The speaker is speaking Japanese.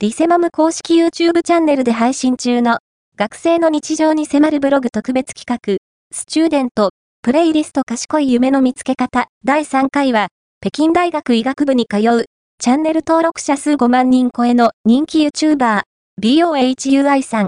ディセマム公式 YouTube チャンネルで配信中の学生の日常に迫るブログ特別企画、スチューデント、プレイリスト賢い夢の見つけ方第3回は、北京大学医学部に通う、チャンネル登録者数5万人超えの人気 YouTuber、BOHUI さん、